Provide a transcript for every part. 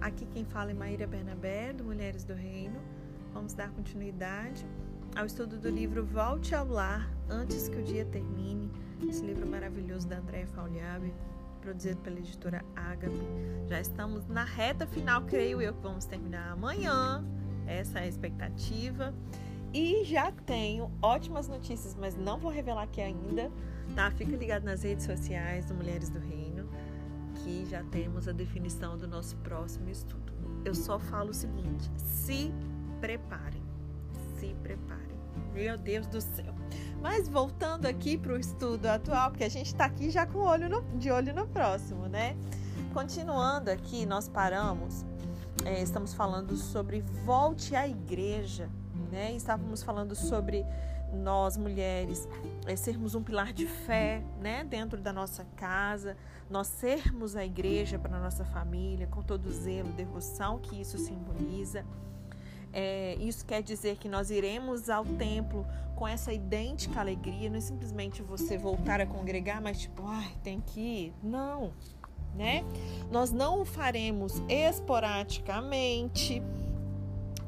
Aqui quem fala é Maíra Bernabé, do Mulheres do Reino. Vamos dar continuidade ao estudo do livro Volte ao Lar Antes que o Dia Termine. Esse livro maravilhoso da Andréa Fauliabe, produzido pela editora Ágape. Já estamos na reta final, creio eu, que vamos terminar amanhã. Essa é a expectativa. E já tenho ótimas notícias, mas não vou revelar aqui ainda, tá? Fica ligado nas redes sociais do Mulheres do Reino aqui já temos a definição do nosso próximo estudo. Eu só falo o seguinte: se preparem, se preparem. Meu Deus do céu. Mas voltando aqui para o estudo atual, porque a gente está aqui já com olho no, de olho no próximo, né? Continuando aqui, nós paramos, é, estamos falando sobre volte à igreja, né? Estávamos falando sobre nós mulheres é, sermos um pilar de fé, né, dentro da nossa casa, nós sermos a igreja para a nossa família, com todo zelo, devoção que isso simboliza. É, isso quer dizer que nós iremos ao templo com essa idêntica alegria, não é simplesmente você voltar a congregar, mas tipo, ai, tem que ir. Não, né? Nós não o faremos esporadicamente,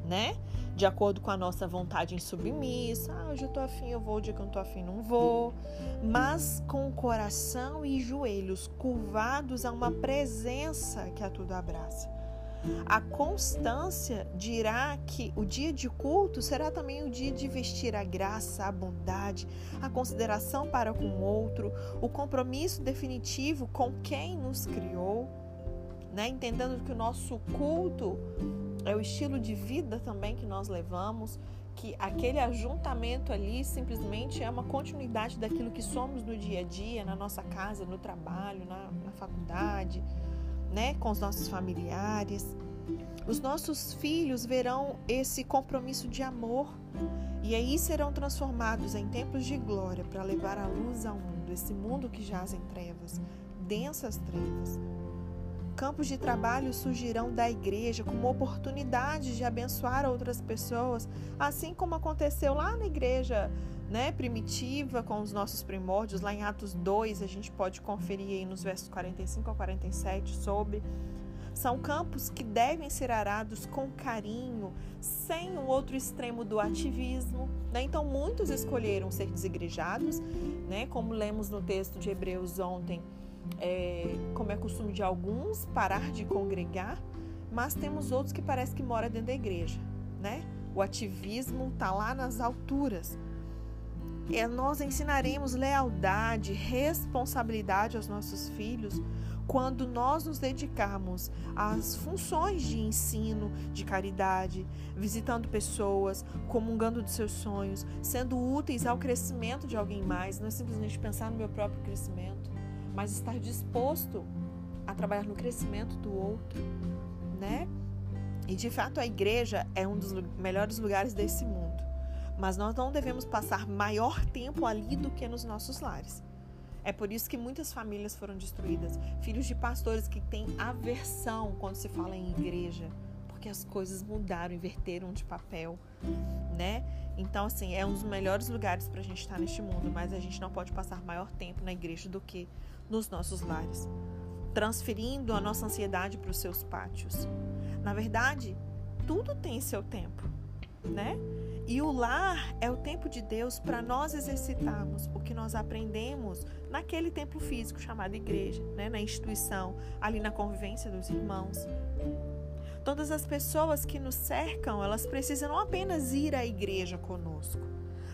né? De acordo com a nossa vontade em submissa. Ah, hoje eu tô afim, eu vou, o dia que eu não tô afim, não vou. Mas com o coração e joelhos curvados a uma presença que a tudo abraça. A constância dirá que o dia de culto será também o dia de vestir a graça, a bondade, a consideração para com o outro, o compromisso definitivo com quem nos criou, né? entendendo que o nosso culto é o estilo de vida também que nós levamos, que aquele ajuntamento ali simplesmente é uma continuidade daquilo que somos no dia a dia, na nossa casa, no trabalho, na, na faculdade, né, com os nossos familiares. Os nossos filhos verão esse compromisso de amor e aí serão transformados em templos de glória para levar a luz ao mundo, esse mundo que jaz em trevas, densas trevas. Campos de trabalho surgirão da igreja como oportunidade de abençoar outras pessoas, assim como aconteceu lá na igreja né, primitiva com os nossos primórdios, lá em Atos 2, a gente pode conferir aí nos versos 45 a 47 sobre. São campos que devem ser arados com carinho, sem o outro extremo do ativismo. Né? Então, muitos escolheram ser desigrejados, né? como lemos no texto de Hebreus ontem é, como é costume de alguns, parar de congregar, mas temos outros que parece que mora dentro da igreja, né? O ativismo está lá nas alturas. É, nós ensinaremos lealdade, responsabilidade aos nossos filhos quando nós nos dedicarmos às funções de ensino, de caridade, visitando pessoas, comungando dos seus sonhos, sendo úteis ao crescimento de alguém mais, não é simplesmente pensar no meu próprio crescimento mas estar disposto a trabalhar no crescimento do outro, né? E de fato a igreja é um dos melhores lugares desse mundo, mas nós não devemos passar maior tempo ali do que nos nossos lares. É por isso que muitas famílias foram destruídas, filhos de pastores que têm aversão quando se fala em igreja, porque as coisas mudaram, inverteram de papel, né? Então, assim, é um dos melhores lugares para a gente estar neste mundo, mas a gente não pode passar maior tempo na igreja do que nos nossos lares, transferindo a nossa ansiedade para os seus pátios. Na verdade, tudo tem seu tempo, né? E o lar é o tempo de Deus para nós exercitarmos o que nós aprendemos naquele templo físico chamado igreja, né? na instituição, ali na convivência dos irmãos. Todas as pessoas que nos cercam, elas precisam não apenas ir à igreja conosco,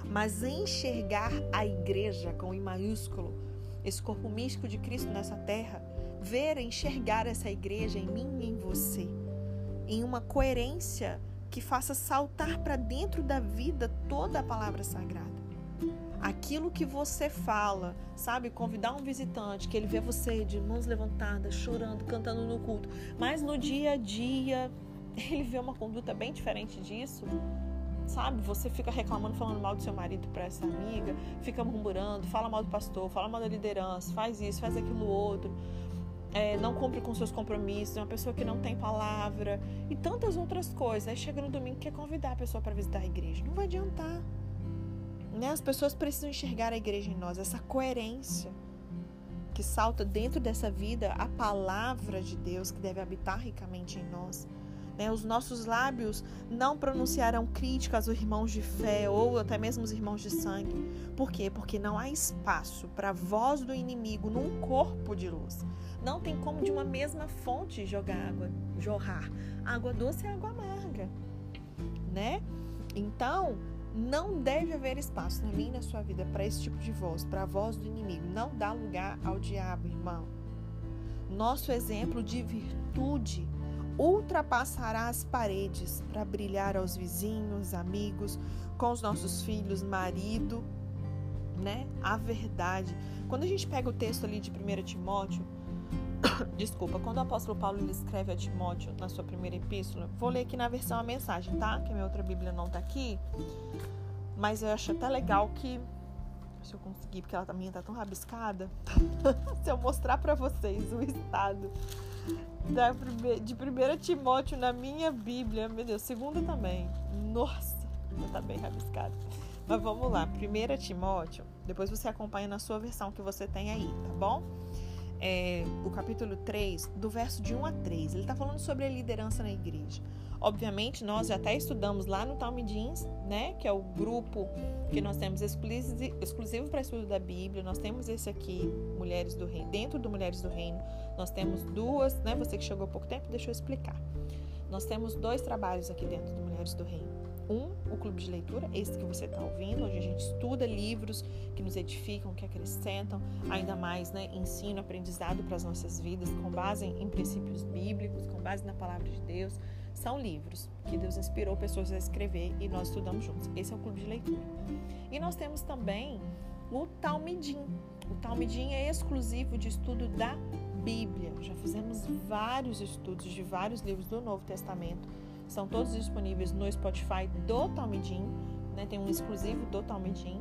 mas enxergar a igreja com I maiúsculo esse corpo místico de Cristo nessa terra, ver, enxergar essa igreja em mim e em você, em uma coerência que faça saltar para dentro da vida toda a palavra sagrada. Aquilo que você fala, sabe? Convidar um visitante, que ele vê você de mãos levantadas, chorando, cantando no culto, mas no dia a dia ele vê uma conduta bem diferente disso sabe? Você fica reclamando, falando mal do seu marido para essa amiga, fica murmurando, fala mal do pastor, fala mal da liderança, faz isso, faz aquilo outro, é, não cumpre com seus compromissos, é uma pessoa que não tem palavra e tantas outras coisas. Aí chega no domingo quer convidar a pessoa para visitar a igreja. Não vai adiantar. Né? As pessoas precisam enxergar a igreja em nós, essa coerência que salta dentro dessa vida a palavra de Deus que deve habitar ricamente em nós. Né? Os nossos lábios não pronunciarão críticas aos irmãos de fé ou até mesmo os irmãos de sangue. Por quê? Porque não há espaço para a voz do inimigo num corpo de luz. Não tem como de uma mesma fonte jogar água, jorrar água doce e água amarga, né? Então, não deve haver espaço na minha e na sua vida para esse tipo de voz, para a voz do inimigo. Não dá lugar ao diabo, irmão. Nosso exemplo de virtude ultrapassará as paredes para brilhar aos vizinhos, amigos, com os nossos filhos, marido, né? A verdade. Quando a gente pega o texto ali de 1 Timóteo, desculpa, quando o apóstolo Paulo ele escreve a Timóteo na sua primeira epístola, vou ler aqui na versão a mensagem, tá? Que a minha outra Bíblia não tá aqui. Mas eu acho até legal que se eu conseguir, porque ela também tá tão rabiscada, se eu mostrar para vocês o estado da de 1 Timóteo na minha Bíblia, meu Deus, segunda também. Nossa, tá bem rabiscada. Mas vamos lá, 1 Timóteo, depois você acompanha na sua versão que você tem aí, tá bom? É, o capítulo 3, do verso de 1 a 3. Ele está falando sobre a liderança na igreja. Obviamente, nós já até estudamos lá no Talmudins, né, que é o grupo que nós temos exclusivo para estudo da Bíblia. Nós temos esse aqui, Mulheres do Reino. Dentro do Mulheres do Reino, nós temos duas, né, você que chegou há pouco tempo, deixa eu explicar. Nós temos dois trabalhos aqui dentro do Mulheres do Reino. Um, o clube de leitura, esse que você está ouvindo, onde a gente estuda livros que nos edificam, que acrescentam, ainda mais né, ensino, aprendizado para as nossas vidas, com base em princípios bíblicos, com base na palavra de Deus. São livros que Deus inspirou pessoas a escrever e nós estudamos juntos. Esse é o clube de leitura. E nós temos também o Talmidim. O Talmidim é exclusivo de estudo da Bíblia. Já fizemos vários estudos de vários livros do Novo Testamento são todos disponíveis no Spotify do Talmidim, né? Tem um exclusivo do Talmidim.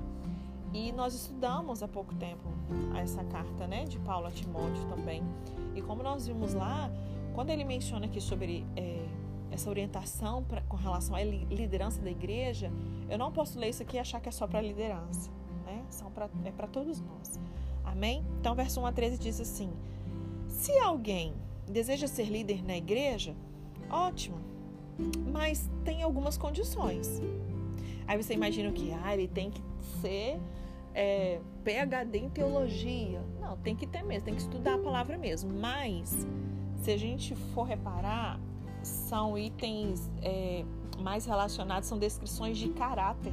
E nós estudamos há pouco tempo essa carta, né, de Paulo a Timóteo também. E como nós vimos lá, quando ele menciona aqui sobre é, essa orientação pra, com relação à liderança da igreja, eu não posso ler isso aqui e achar que é só para liderança, né? São pra, é para todos nós. Amém? Então, verso 1 a 13 diz assim: Se alguém deseja ser líder na igreja, ótimo mas tem algumas condições. Aí você imagina que? Ah, ele tem que ser é, PhD em teologia. Não, tem que ter mesmo, tem que estudar a palavra mesmo. Mas, se a gente for reparar, são itens é, mais relacionados, são descrições de caráter.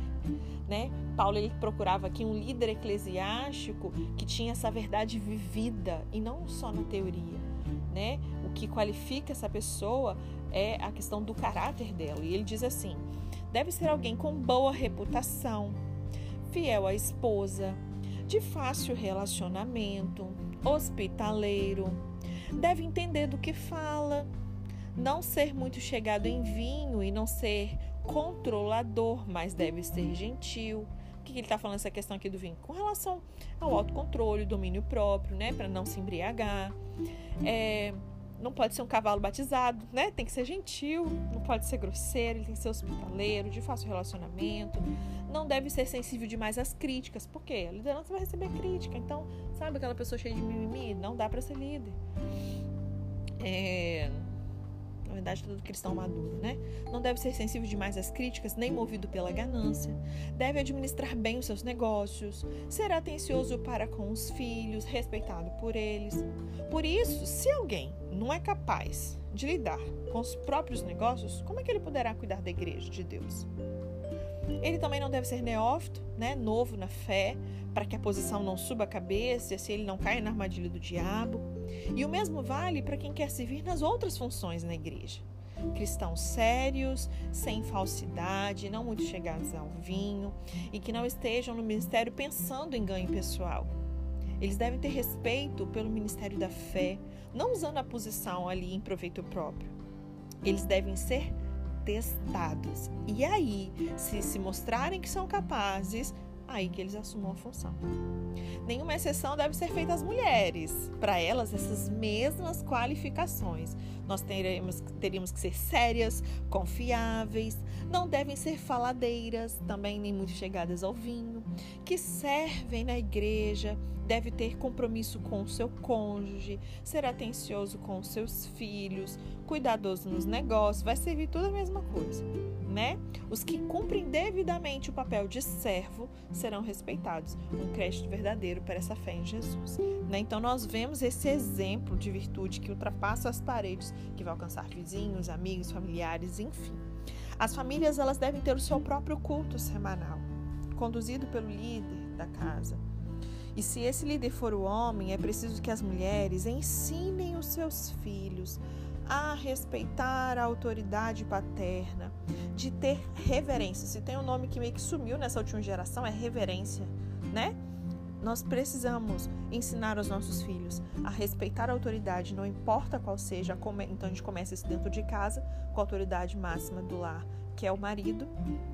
Né? Paulo ele procurava aqui um líder eclesiástico que tinha essa verdade vivida e não só na teoria. Né? O que qualifica essa pessoa é a questão do caráter dela. E ele diz assim: deve ser alguém com boa reputação, fiel à esposa, de fácil relacionamento, hospitaleiro, deve entender do que fala, não ser muito chegado em vinho e não ser controlador, mas deve ser gentil. O que ele está falando essa questão aqui do vinho? Com relação ao autocontrole, domínio próprio, né? Para não se embriagar. É, não pode ser um cavalo batizado, né? Tem que ser gentil, não pode ser grosseiro, ele tem que ser hospitaleiro, de fácil relacionamento. Não deve ser sensível demais às críticas, porque a liderança vai receber crítica. Então, sabe aquela pessoa cheia de mimimi? Não dá para ser líder. É, verdade, todo cristão maduro, né? Não deve ser sensível demais às críticas, nem movido pela ganância. Deve administrar bem os seus negócios, ser atencioso para com os filhos, respeitado por eles. Por isso, se alguém não é capaz de lidar com os próprios negócios, como é que ele poderá cuidar da igreja de Deus? Ele também não deve ser neófito, né, novo na fé, para que a posição não suba a cabeça e assim ele não caia na armadilha do diabo. E o mesmo vale para quem quer servir nas outras funções na igreja. Cristãos sérios, sem falsidade, não muito chegados ao vinho e que não estejam no ministério pensando em ganho pessoal. Eles devem ter respeito pelo ministério da fé, não usando a posição ali em proveito próprio. Eles devem ser testados. E aí, se se mostrarem que são capazes, aí que eles assumam a função. Nenhuma exceção deve ser feita às mulheres. Para elas, essas mesmas qualificações. Nós teremos, teríamos que ser sérias, confiáveis, não devem ser faladeiras, também nem muito chegadas ao vinho, que servem na igreja, deve ter compromisso com o seu cônjuge, ser atencioso com os seus filhos, cuidadoso nos negócios, vai servir tudo a mesma coisa, né? Os que cumprem devidamente o papel de servo serão respeitados, um crédito verdadeiro para essa fé em Jesus. Né? Então nós vemos esse exemplo de virtude que ultrapassa as paredes, que vai alcançar vizinhos, amigos, familiares, enfim. As famílias elas devem ter o seu próprio culto semanal, conduzido pelo líder da casa. E se esse líder for o homem, é preciso que as mulheres ensinem os seus filhos a respeitar a autoridade paterna, de ter reverência. Se tem um nome que meio que sumiu nessa última geração, é reverência, né? Nós precisamos ensinar os nossos filhos a respeitar a autoridade, não importa qual seja. Então a gente começa isso dentro de casa, com a autoridade máxima do lar, que é o marido,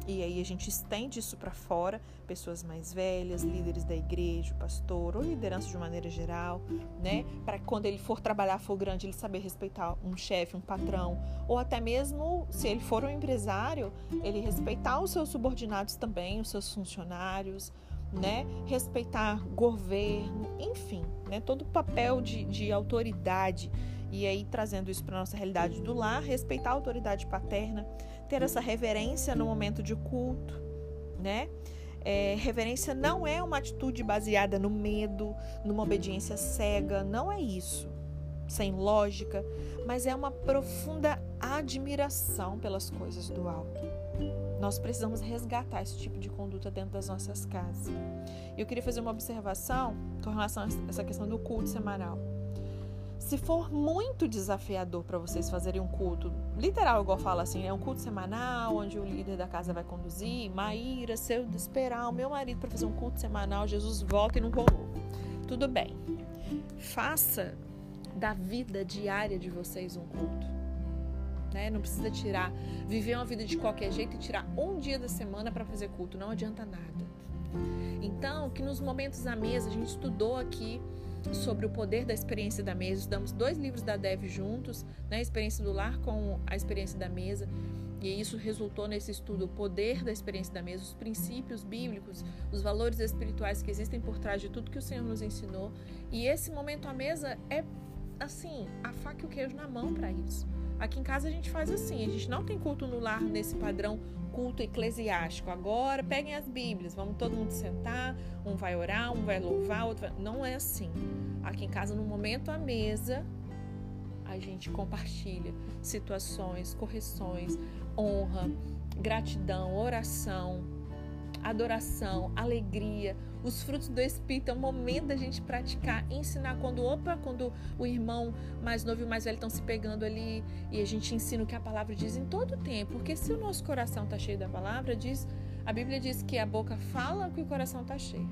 e aí a gente estende isso para fora, pessoas mais velhas, líderes da igreja, pastor, ou liderança de maneira geral, né? Para quando ele for trabalhar for grande, ele saber respeitar um chefe, um patrão, ou até mesmo se ele for um empresário, ele respeitar os seus subordinados também, os seus funcionários, né? Respeitar governo, enfim, né? Todo o papel de, de autoridade e aí trazendo isso para nossa realidade do lar, respeitar a autoridade paterna, ter essa reverência no momento de culto, né? É, reverência não é uma atitude baseada no medo, numa obediência cega, não é isso, sem lógica, mas é uma profunda admiração pelas coisas do alto. Nós precisamos resgatar esse tipo de conduta dentro das nossas casas. Eu queria fazer uma observação com relação a essa questão do culto semanal. Se for muito desafiador para vocês fazerem um culto, literal, igual fala assim, é um culto semanal, onde o líder da casa vai conduzir, Maíra, se eu esperar o meu marido para fazer um culto semanal, Jesus volta e não rolou. Tudo bem. Faça da vida diária de vocês um culto. Né? Não precisa tirar, viver uma vida de qualquer jeito e tirar um dia da semana para fazer culto, não adianta nada. Então, que nos momentos à mesa, a gente estudou aqui sobre o poder da experiência da mesa. Estudamos dois livros da Dev juntos, né? a experiência do lar com a experiência da mesa. E isso resultou nesse estudo o poder da experiência da mesa, os princípios bíblicos, os valores espirituais que existem por trás de tudo que o Senhor nos ensinou. E esse momento à mesa é assim, a faca e o queijo na mão para isso. Aqui em casa a gente faz assim, a gente não tem culto no lar nesse padrão culto eclesiástico. Agora peguem as Bíblias, vamos todo mundo sentar, um vai orar, um vai louvar, outro vai... Não é assim. Aqui em casa, no momento à mesa, a gente compartilha situações, correções, honra, gratidão, oração, adoração, alegria, os frutos do Espírito é o momento da gente praticar, ensinar quando, opa, quando o irmão mais novo e o mais velho estão se pegando ali e a gente ensina o que a palavra diz em todo o tempo. Porque se o nosso coração está cheio da palavra, diz, a Bíblia diz que a boca fala que o coração está cheio.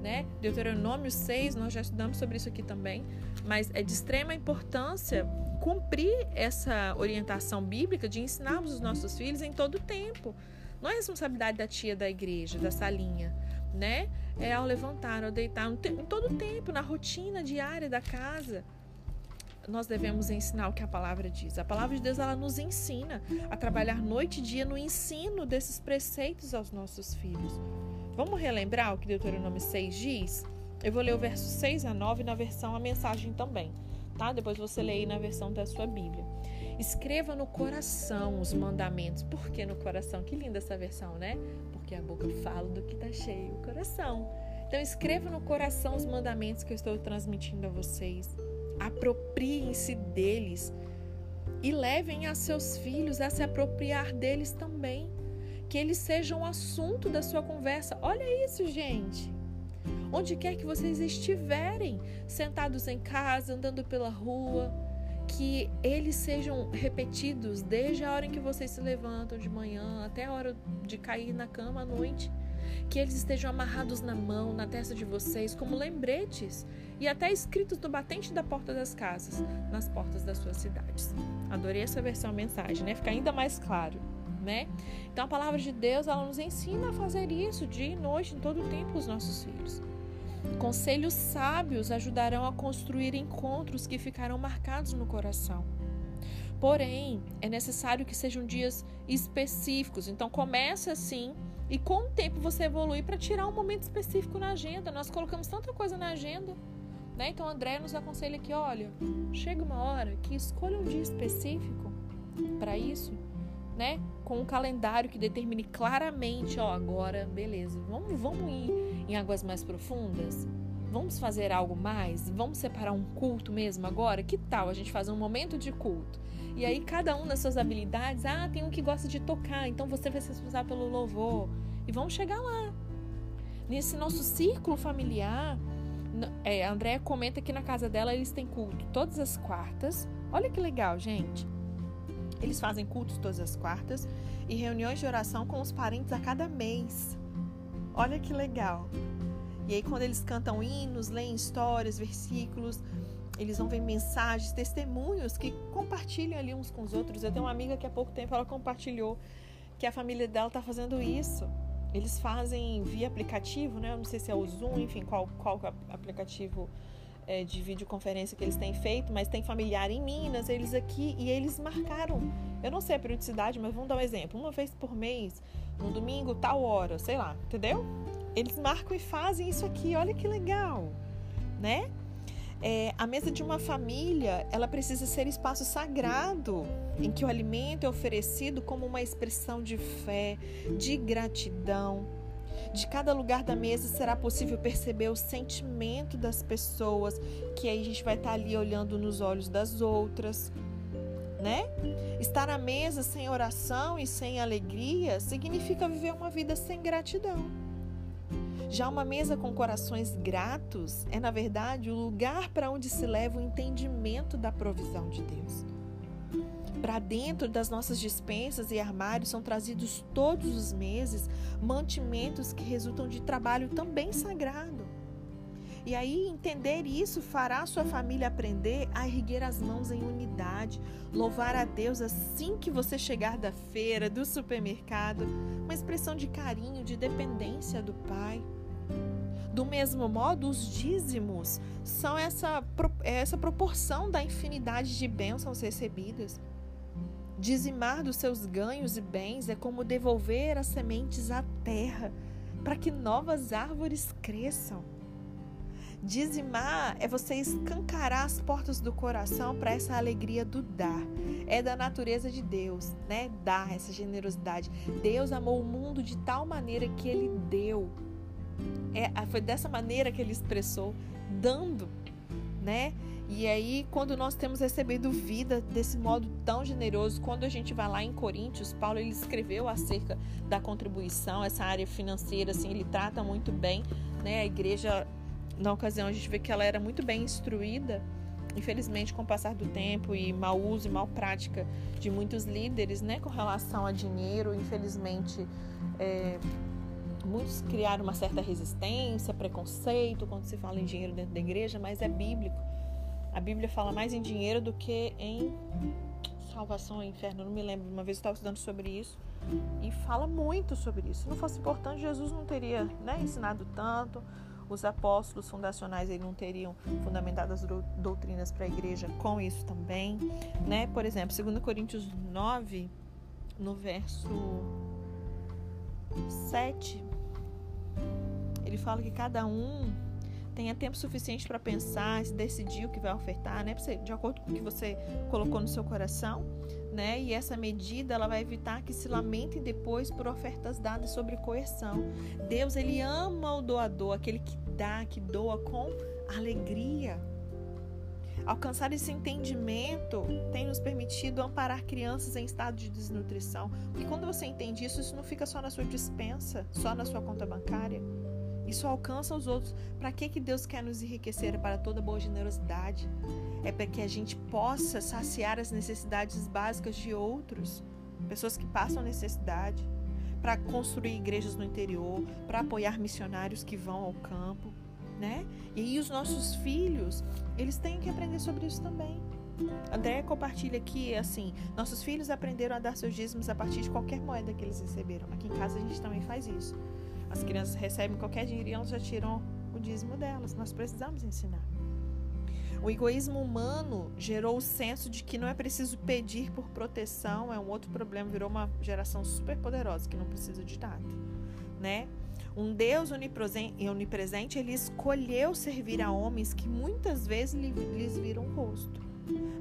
Né? Deuteronômio 6, nós já estudamos sobre isso aqui também, mas é de extrema importância cumprir essa orientação bíblica de ensinarmos os nossos filhos em todo o tempo. Não é responsabilidade da tia da igreja, da salinha, né? É ao levantar, ao deitar, em todo o tempo, na rotina diária da casa. Nós devemos ensinar o que a palavra diz. A palavra de Deus ela nos ensina a trabalhar noite e dia no ensino desses preceitos aos nossos filhos. Vamos relembrar o que Deuteronômio 6 diz? Eu vou ler o verso 6 a 9 na versão a mensagem também, tá? Depois você lê aí na versão da sua Bíblia. Escreva no coração os mandamentos. Por que no coração? Que linda essa versão, né? Porque a boca fala do que está cheio o coração. Então escreva no coração os mandamentos que eu estou transmitindo a vocês. Apropriem-se deles e levem a seus filhos a se apropriar deles também. Que eles sejam o assunto da sua conversa. Olha isso, gente. Onde quer que vocês estiverem, sentados em casa, andando pela rua, que eles sejam repetidos desde a hora em que vocês se levantam de manhã até a hora de cair na cama à noite. Que eles estejam amarrados na mão, na testa de vocês, como lembretes, e até escritos no batente da porta das casas, nas portas das suas cidades. Adorei essa versão mensagem, né? Fica ainda mais claro, né? Então a palavra de Deus, ela nos ensina a fazer isso dia e noite, em todo o tempo, os nossos filhos. Conselhos sábios ajudarão a construir encontros que ficarão marcados no coração. Porém, é necessário que sejam dias específicos. Então, comece assim E com o tempo você evolui para tirar um momento específico na agenda. Nós colocamos tanta coisa na agenda. Né? Então, André nos aconselha que, olha, chega uma hora que escolha um dia específico para isso, né? Com um calendário que determine claramente, ó, agora, beleza, vamos, vamos ir em águas mais profundas? Vamos fazer algo mais? Vamos separar um culto mesmo agora? Que tal a gente fazer um momento de culto? E aí, cada um das suas habilidades, ah, tem um que gosta de tocar, então você vai se responsável pelo louvor. E vamos chegar lá. Nesse nosso círculo familiar, é, a Andrea comenta que na casa dela eles têm culto todas as quartas. Olha que legal, gente. Eles fazem cultos todas as quartas e reuniões de oração com os parentes a cada mês. Olha que legal. E aí, quando eles cantam hinos, leem histórias, versículos, eles vão ver mensagens, testemunhos que compartilham ali uns com os outros. Eu tenho uma amiga que há pouco tempo ela compartilhou que a família dela está fazendo isso. Eles fazem via aplicativo, né? Eu não sei se é o Zoom, enfim, qual, qual é aplicativo é, de videoconferência que eles têm feito, mas tem familiar em Minas, eles aqui, e eles marcaram. Eu não sei a periodicidade, mas vamos dar um exemplo. Uma vez por mês, no domingo, tal hora, sei lá, entendeu? Eles marcam e fazem isso aqui, olha que legal, né? É, a mesa de uma família, ela precisa ser espaço sagrado, em que o alimento é oferecido como uma expressão de fé, de gratidão. De cada lugar da mesa será possível perceber o sentimento das pessoas, que aí a gente vai estar ali olhando nos olhos das outras, né? Estar à mesa sem oração e sem alegria significa viver uma vida sem gratidão. Já uma mesa com corações gratos é, na verdade, o lugar para onde se leva o entendimento da provisão de Deus. Para dentro das nossas dispensas e armários são trazidos todos os meses mantimentos que resultam de trabalho também sagrado. E aí, entender isso fará sua família aprender a erguer as mãos em unidade, louvar a Deus assim que você chegar da feira, do supermercado, uma expressão de carinho, de dependência do Pai. Do mesmo modo, os dízimos são essa, essa proporção da infinidade de bênçãos recebidas. Dizimar dos seus ganhos e bens é como devolver as sementes à terra para que novas árvores cresçam. Dizimar é você escancarar as portas do coração para essa alegria do dar. É da natureza de Deus, né? Dar essa generosidade. Deus amou o mundo de tal maneira que ele deu. É, foi dessa maneira que ele expressou, dando, né? E aí, quando nós temos recebido vida desse modo tão generoso, quando a gente vai lá em Coríntios, Paulo ele escreveu acerca da contribuição, essa área financeira, assim, ele trata muito bem, né? A igreja na ocasião a gente vê que ela era muito bem instruída. Infelizmente, com o passar do tempo e mau uso e mal prática de muitos líderes, né, com relação a dinheiro, infelizmente, é, muitos criaram uma certa resistência, preconceito quando se fala em dinheiro dentro da igreja, mas é bíblico. A Bíblia fala mais em dinheiro do que em salvação ao inferno. Não me lembro, uma vez eu estava estudando sobre isso e fala muito sobre isso. Se não fosse importante, Jesus não teria né, ensinado tanto os apóstolos fundacionais aí não teriam fundamentado as doutrinas para a igreja com isso também, né? Por exemplo, 2 Coríntios 9, no verso 7, ele fala que cada um tenha tempo suficiente para pensar, se decidir o que vai ofertar, né? De acordo com o que você colocou no seu coração, né? E essa medida ela vai evitar que se lamentem depois por ofertas dadas sobre coerção. Deus ele ama o doador, aquele que dá, que doa com alegria. Alcançar esse entendimento tem nos permitido amparar crianças em estado de desnutrição. Porque quando você entende isso, isso não fica só na sua dispensa, só na sua conta bancária. Isso alcança os outros. Para que, que Deus quer nos enriquecer? Para toda boa generosidade. É para que a gente possa saciar as necessidades básicas de outros, pessoas que passam necessidade, para construir igrejas no interior, para apoiar missionários que vão ao campo, né? E os nossos filhos, eles têm que aprender sobre isso também. André compartilha aqui assim: nossos filhos aprenderam a dar seus dízimos a partir de qualquer moeda que eles receberam. Aqui em casa a gente também faz isso. As crianças recebem qualquer dinheiro e elas já tiram o dízimo delas. Nós precisamos ensinar. O egoísmo humano gerou o senso de que não é preciso pedir por proteção, é um outro problema, virou uma geração super poderosa que não precisa de nada. né? Um Deus onipresente, ele escolheu servir a homens que muitas vezes lhes viram o rosto.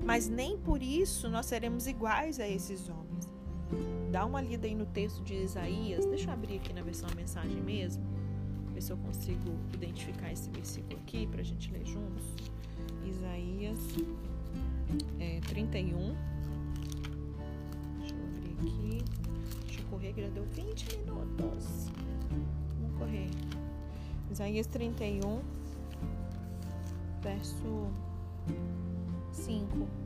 Mas nem por isso nós seremos iguais a esses homens. Dá uma lida aí no texto de Isaías. Deixa eu abrir aqui na versão mensagem mesmo. Ver se eu consigo identificar esse versículo aqui para a gente ler juntos. Isaías é, 31. Deixa eu abrir aqui. Deixa eu correr, que já deu 20 minutos correr. Isaías 31, verso 5.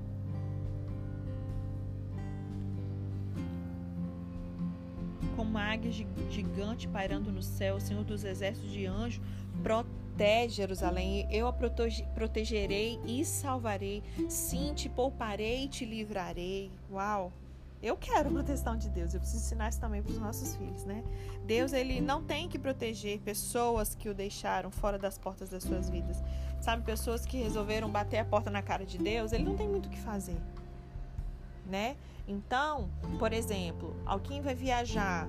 Uma águia gigante pairando no céu, o Senhor dos exércitos de anjo protege Jerusalém. Eu a protegerei e salvarei. Sim, te pouparei e te livrarei. Uau! Eu quero proteção de Deus. Eu preciso ensinar isso também para os nossos filhos, né? Deus, ele não tem que proteger pessoas que o deixaram fora das portas das suas vidas. Sabe, pessoas que resolveram bater a porta na cara de Deus, ele não tem muito o que fazer, né? Então, por exemplo, alguém vai viajar,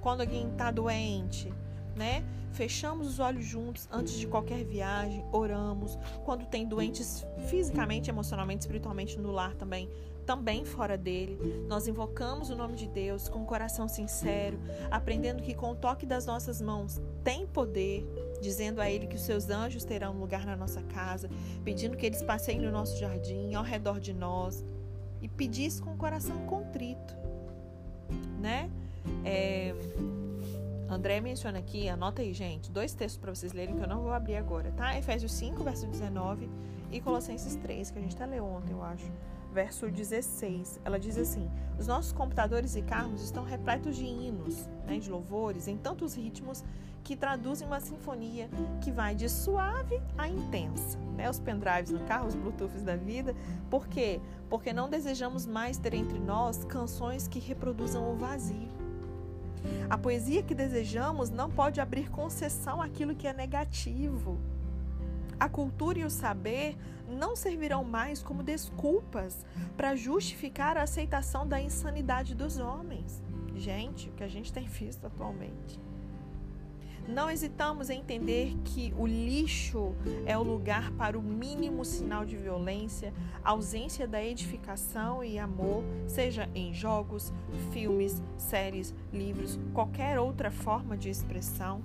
quando alguém está doente, né? Fechamos os olhos juntos antes de qualquer viagem, oramos. Quando tem doentes fisicamente, emocionalmente, espiritualmente no lar também, também fora dele. Nós invocamos o nome de Deus com um coração sincero, aprendendo que com o toque das nossas mãos tem poder, dizendo a ele que os seus anjos terão lugar na nossa casa, pedindo que eles passeiem no nosso jardim, ao redor de nós, e pedir isso com o coração contrito, né? É, André menciona aqui, anota aí, gente, dois textos para vocês lerem que eu não vou abrir agora, tá? Efésios 5, verso 19 e Colossenses 3, que a gente até leu ontem, eu acho verso 16. Ela diz assim: Os nossos computadores e carros estão repletos de hinos, né, de louvores, em tantos ritmos que traduzem uma sinfonia que vai de suave a intensa. Né? Os pendrives no carro, os bluetooths da vida. Por quê? Porque não desejamos mais ter entre nós canções que reproduzam o vazio. A poesia que desejamos não pode abrir concessão àquilo que é negativo. A cultura e o saber não servirão mais como desculpas para justificar a aceitação da insanidade dos homens. Gente, o que a gente tem visto atualmente. Não hesitamos em entender que o lixo é o lugar para o mínimo sinal de violência, ausência da edificação e amor, seja em jogos, filmes, séries, livros, qualquer outra forma de expressão.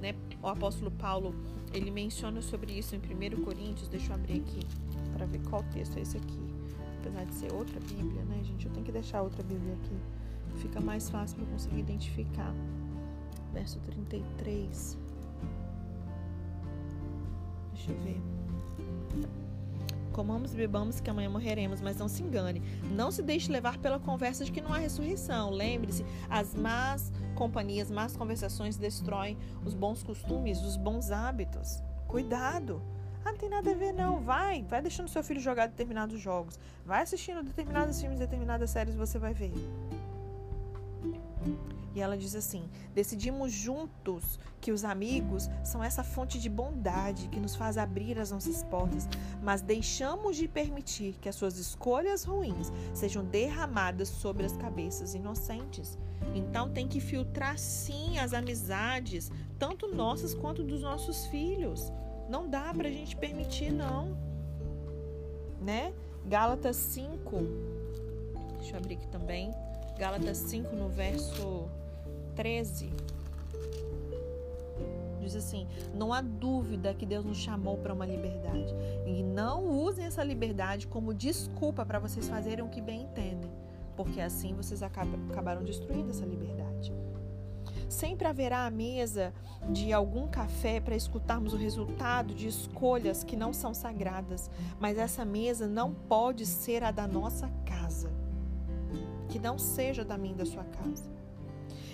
Né? O apóstolo Paulo ele menciona sobre isso em 1 Coríntios. Deixa eu abrir aqui para ver qual texto é esse aqui. Apesar de ser outra Bíblia, né, gente? Eu tenho que deixar outra Bíblia aqui. Fica mais fácil para conseguir identificar. Verso 33. Deixa eu ver. Comamos e bebamos que amanhã morreremos, mas não se engane. Não se deixe levar pela conversa de que não há ressurreição. Lembre-se, as más companhias, más conversações destroem os bons costumes, os bons hábitos. Cuidado! Ah, não tem nada a ver, não. Vai, vai deixando seu filho jogar determinados jogos. Vai assistindo determinados filmes, determinadas séries, você vai ver. E ela diz assim: decidimos juntos que os amigos são essa fonte de bondade que nos faz abrir as nossas portas, mas deixamos de permitir que as suas escolhas ruins sejam derramadas sobre as cabeças inocentes. Então tem que filtrar sim as amizades, tanto nossas quanto dos nossos filhos. Não dá pra gente permitir, não. Né? Gálatas 5. Deixa eu abrir aqui também. Gálatas 5, no verso 13. Diz assim: não há dúvida que Deus nos chamou para uma liberdade. E não usem essa liberdade como desculpa para vocês fazerem o que bem entendem, porque assim vocês acabaram destruindo essa liberdade. Sempre haverá a mesa de algum café para escutarmos o resultado de escolhas que não são sagradas, mas essa mesa não pode ser a da nossa casa. Que não seja da minha da sua casa.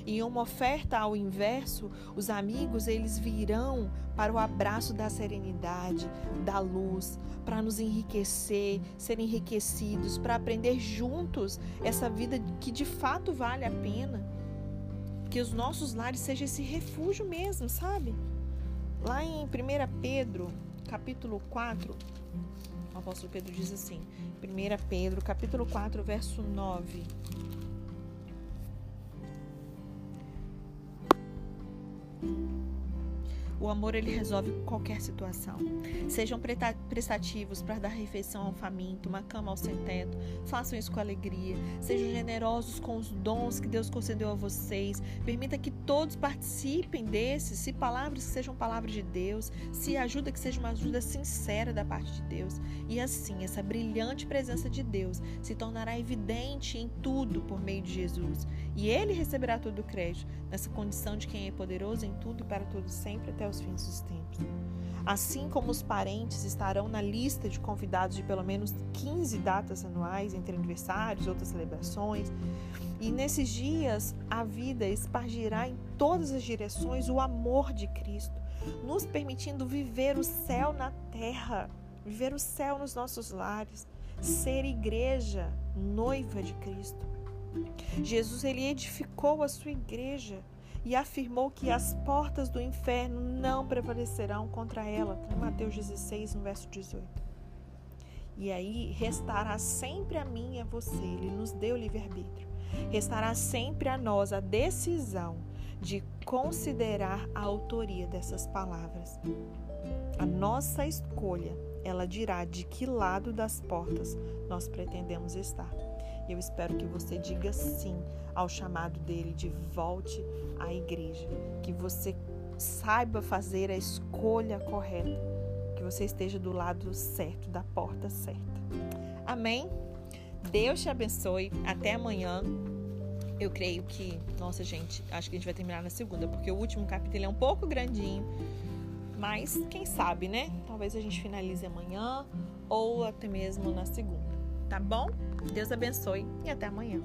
Em uma oferta ao inverso, os amigos eles virão para o abraço da serenidade, da luz, para nos enriquecer, ser enriquecidos, para aprender juntos essa vida que de fato vale a pena. Que os nossos lares sejam esse refúgio mesmo, sabe? Lá em 1 Pedro, capítulo 4, o apóstolo Pedro diz assim: 1 Pedro, capítulo 4, verso 9. O amor ele resolve qualquer situação. Sejam prestativos para dar refeição ao faminto, uma cama ao sem teto. Façam isso com alegria. Sejam generosos com os dons que Deus concedeu a vocês. Permita que todos participem desses. Se palavras que sejam palavras de Deus, se ajuda que seja uma ajuda sincera da parte de Deus. E assim, essa brilhante presença de Deus se tornará evidente em tudo por meio de Jesus. E ele receberá todo o crédito nessa condição de quem é poderoso em tudo e para tudo sempre até os fins dos tempos. Assim como os parentes estarão na lista de convidados de pelo menos 15 datas anuais, entre aniversários outras celebrações, e nesses dias a vida espargirá em todas as direções o amor de Cristo, nos permitindo viver o céu na terra, viver o céu nos nossos lares, ser igreja, noiva de Cristo. Jesus ele edificou a sua igreja e afirmou que as portas do inferno não prevalecerão contra ela. Em Mateus 16, no verso 18. E aí restará sempre a mim e a você. Ele nos deu livre-arbítrio. Restará sempre a nós a decisão de considerar a autoria dessas palavras. A nossa escolha, ela dirá de que lado das portas nós pretendemos estar. Eu espero que você diga sim ao chamado dele de volte à igreja, que você saiba fazer a escolha correta, que você esteja do lado certo, da porta certa. Amém? Deus te abençoe. Até amanhã. Eu creio que, nossa gente, acho que a gente vai terminar na segunda, porque o último capítulo é um pouco grandinho. Mas quem sabe, né? Talvez a gente finalize amanhã ou até mesmo na segunda. Tá bom? Deus abençoe e até amanhã.